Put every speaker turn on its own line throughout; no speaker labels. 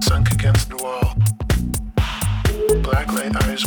sunk against the wall. Black light eyes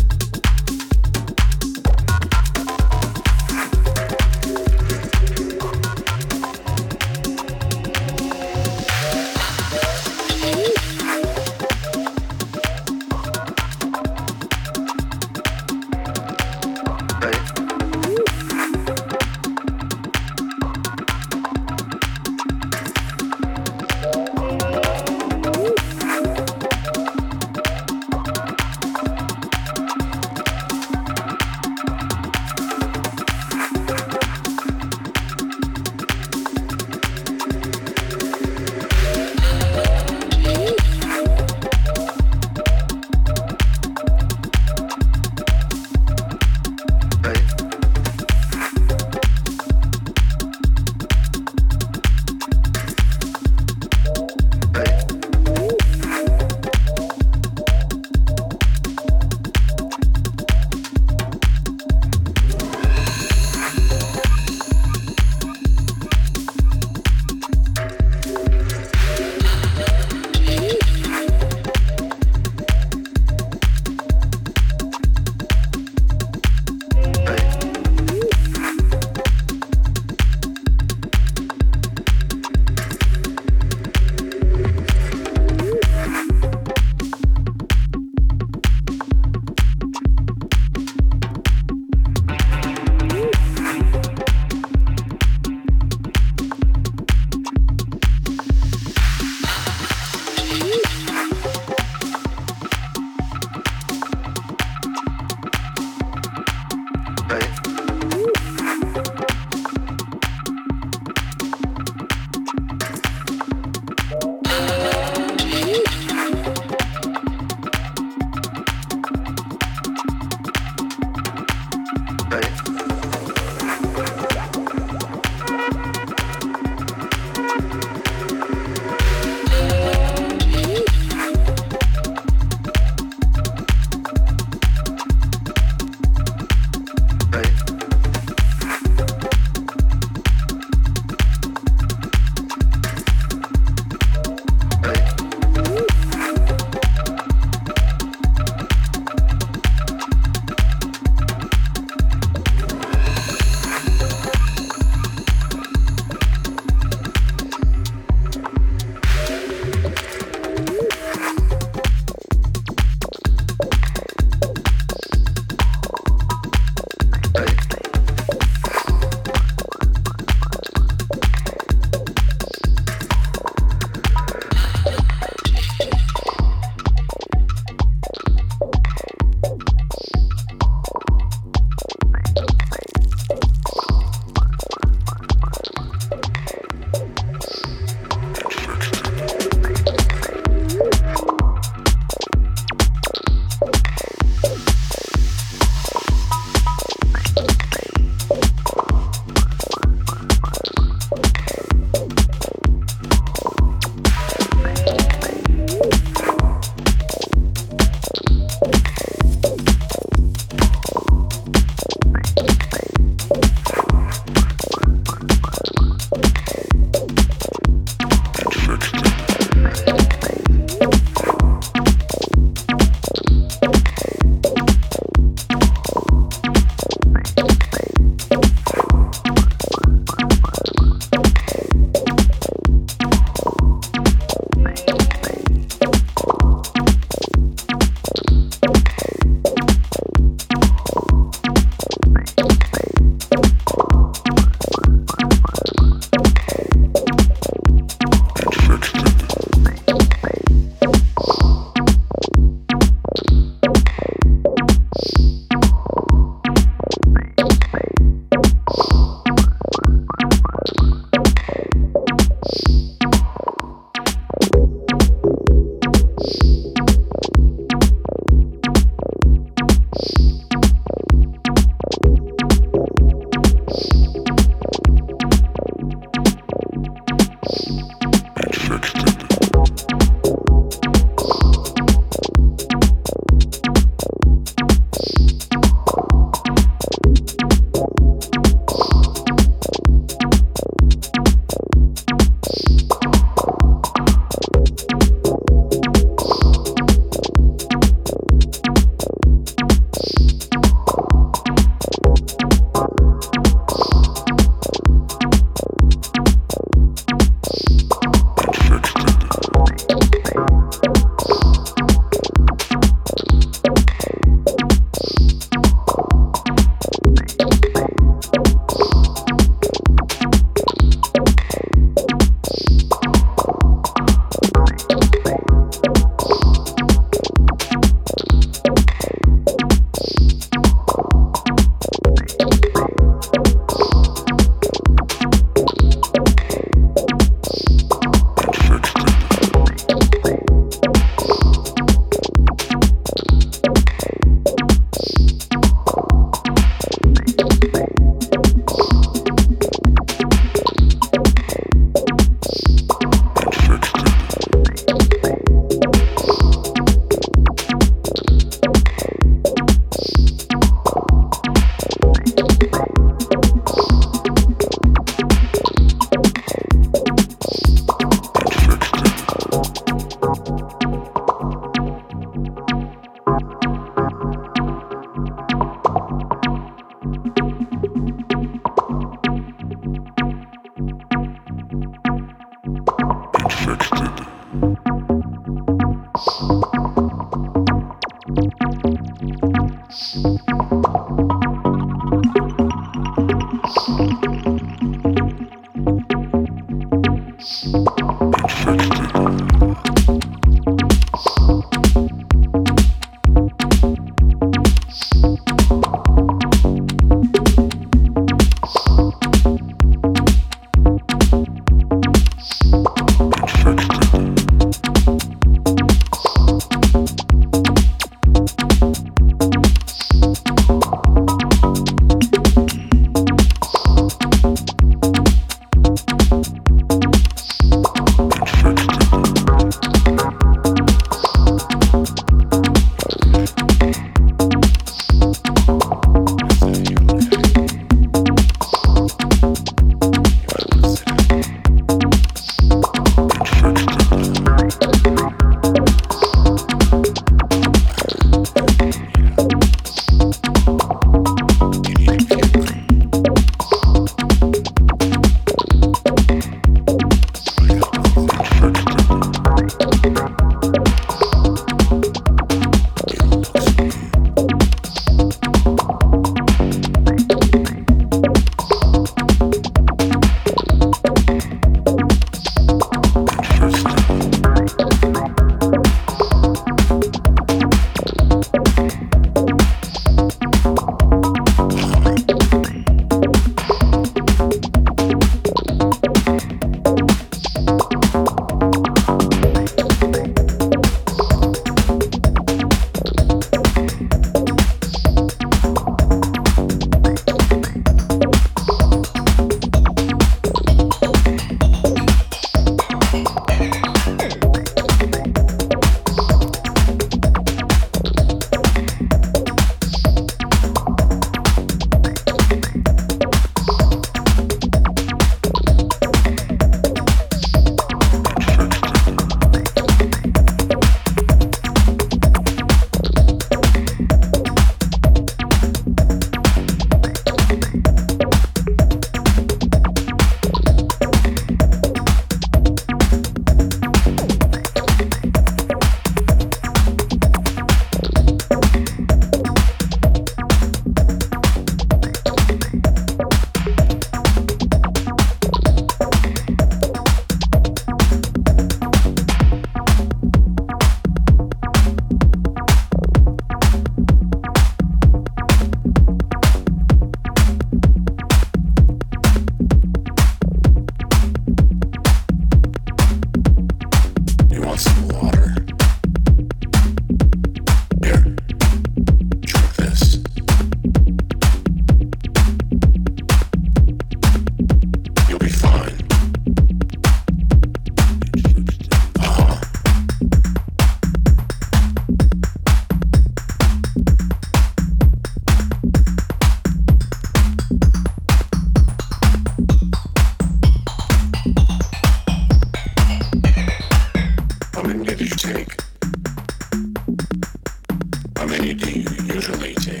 usually take?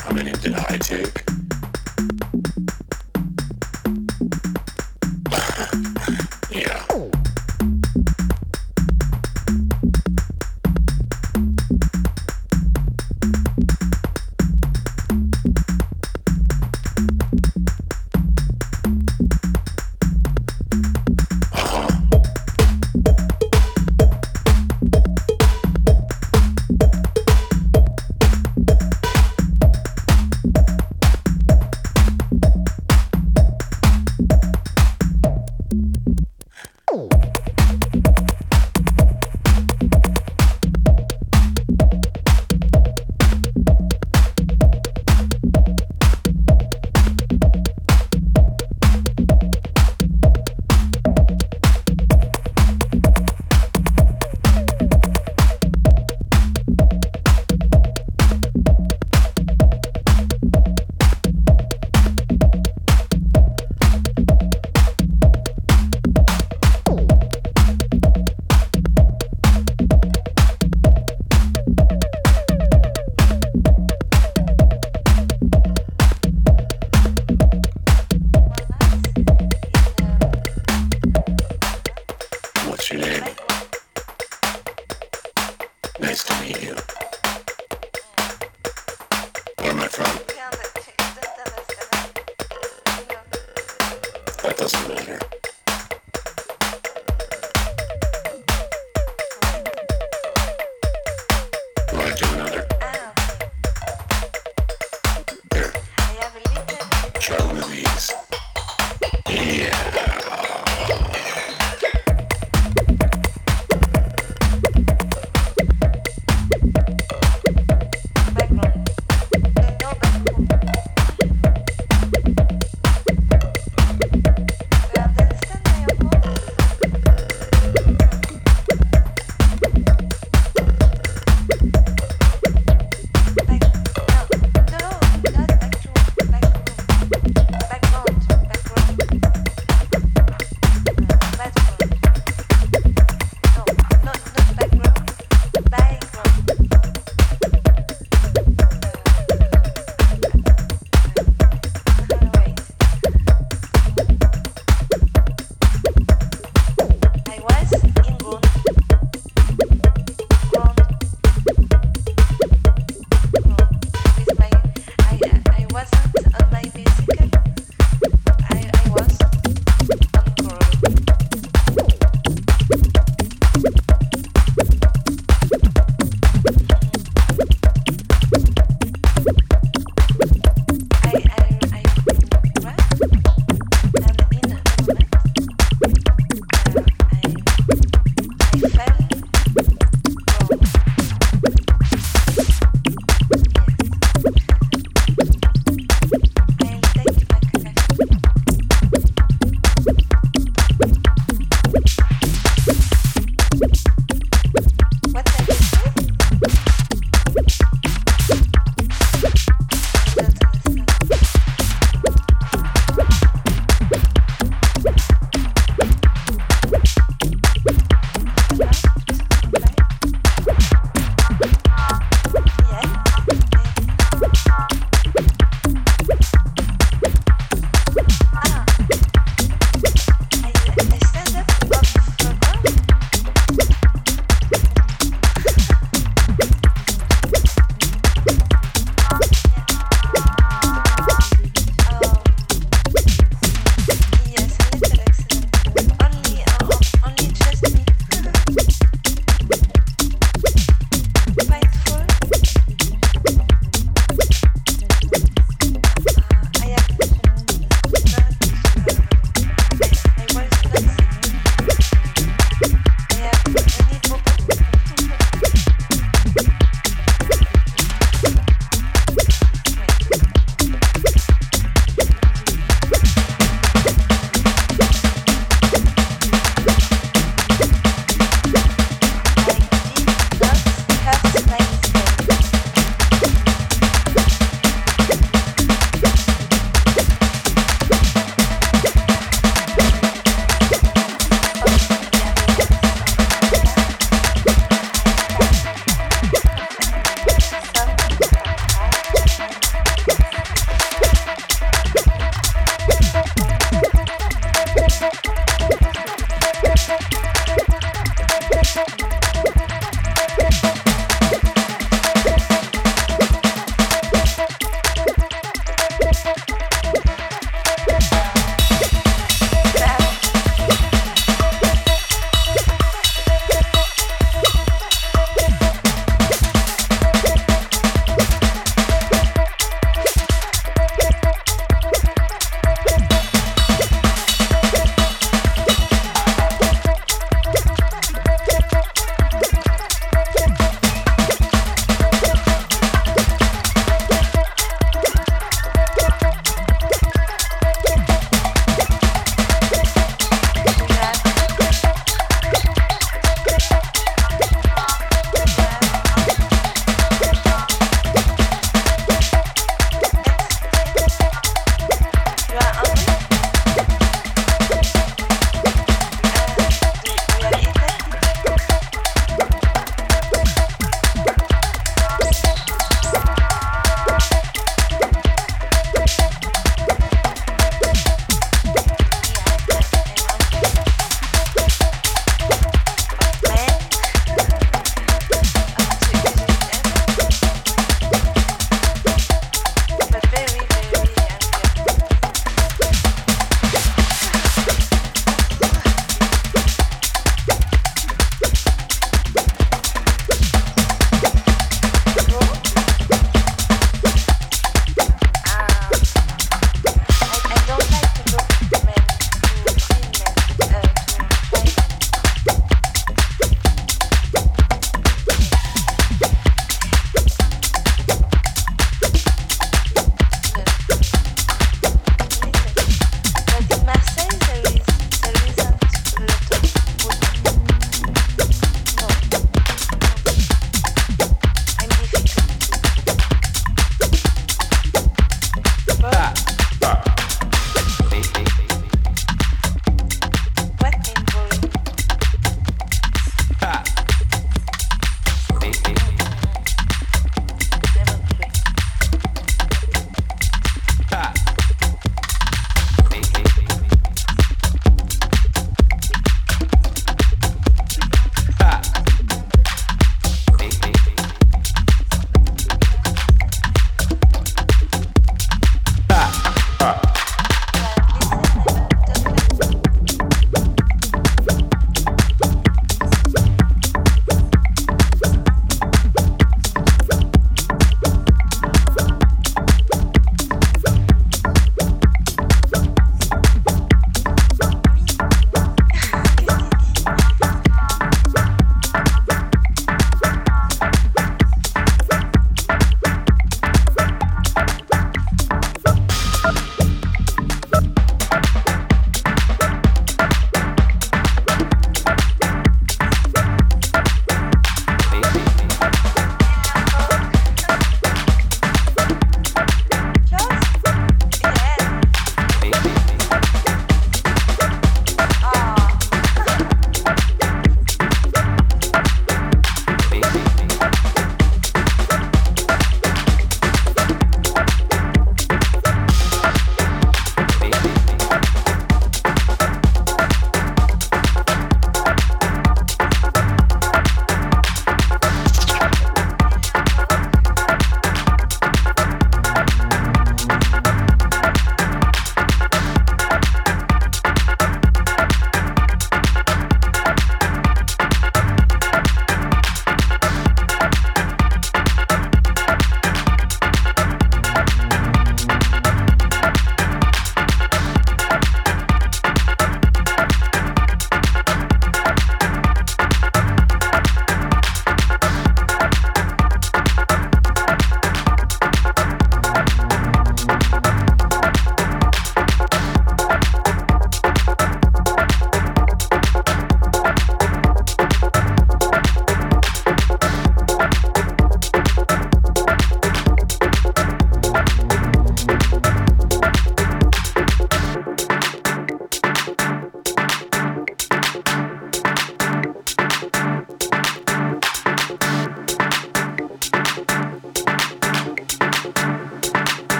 How many did I take?